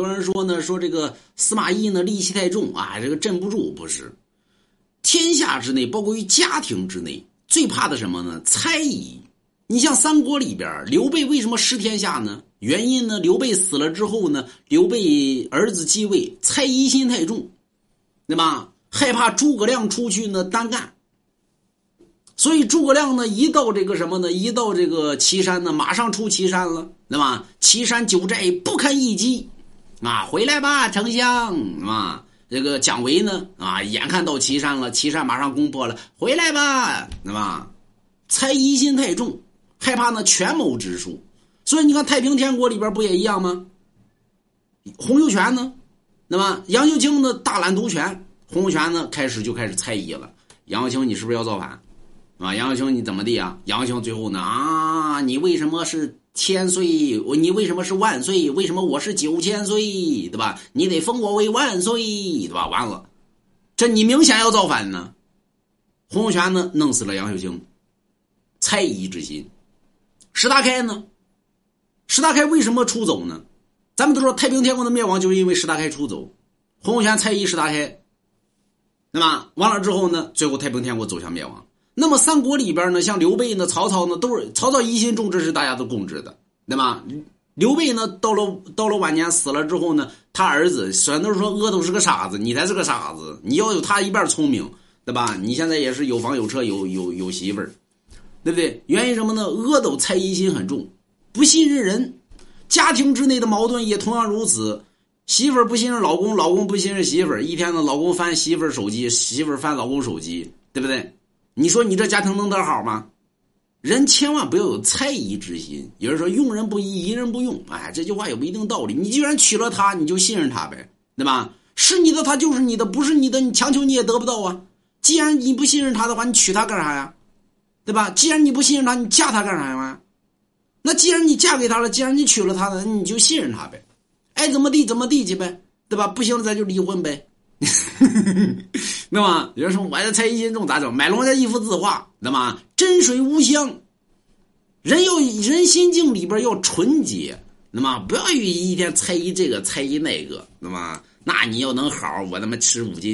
多人说呢，说这个司马懿呢戾气太重啊，这个镇不住。不是，天下之内，包括于家庭之内，最怕的什么呢？猜疑。你像三国里边，刘备为什么失天下呢？原因呢？刘备死了之后呢，刘备儿子继位，猜疑心太重，对吧？害怕诸葛亮出去呢单干，所以诸葛亮呢一到这个什么呢？一到这个岐山呢，马上出岐山了，对吧？岐山九寨不堪一击，啊，回来吧，丞相，啊，这个姜维呢，啊，眼看到岐山了，岐山马上攻破了，回来吧，对吧？猜疑心太重。害怕呢权谋之术，所以你看太平天国里边不也一样吗？洪秀全呢，那么杨秀清呢大揽独权，洪秀全呢开始就开始猜疑了。杨秀清，你是不是要造反？啊，杨秀清你怎么地啊？杨秀清最后呢啊，你为什么是千岁？我你为什么是万岁？为什么我是九千岁？对吧？你得封我为万岁，对吧？完了，这你明显要造反呢。洪秀全呢弄死了杨秀清，猜疑之心。石达开呢？石达开为什么出走呢？咱们都说太平天国的灭亡就是因为石达开出走。洪秀全猜疑石达开，那么完了之后呢？最后太平天国走向灭亡。那么三国里边呢，像刘备呢、曹操呢，都是曹操疑心重，这是大家都共知的，对吧？刘备呢，到了到了晚年死了之后呢，他儿子虽然都说阿斗是个傻子，你才是个傻子，你要有他一半聪明，对吧？你现在也是有房有车有有有媳妇儿。对不对？原因什么呢？阿斗猜疑心很重，不信任人，家庭之内的矛盾也同样如此。媳妇儿不信任老公，老公不信任媳妇儿。一天呢，老公翻媳妇儿手机，媳妇儿翻老公手机，对不对？你说你这家庭能得好吗？人千万不要有猜疑之心。有人说用人不疑，疑人不用。哎，这句话有不一定道理。你既然娶了她，你就信任她呗，对吧？是你的，她就是你的；不是你的，你强求你也得不到啊。既然你不信任她的话，你娶她干啥呀？对吧？既然你不信任他，你嫁他干啥呀？那既然你嫁给他了，既然你娶了他了，你就信任他呗，爱怎么地怎么地去呗，对吧？不行，咱就离婚呗。那么有人说我要猜疑心重咋整？买龙家一幅字画，那么真水无香。人要人心境里边要纯洁，那么不要一一天猜疑这个猜疑那个，那么那你要能好，我他妈吃五斤。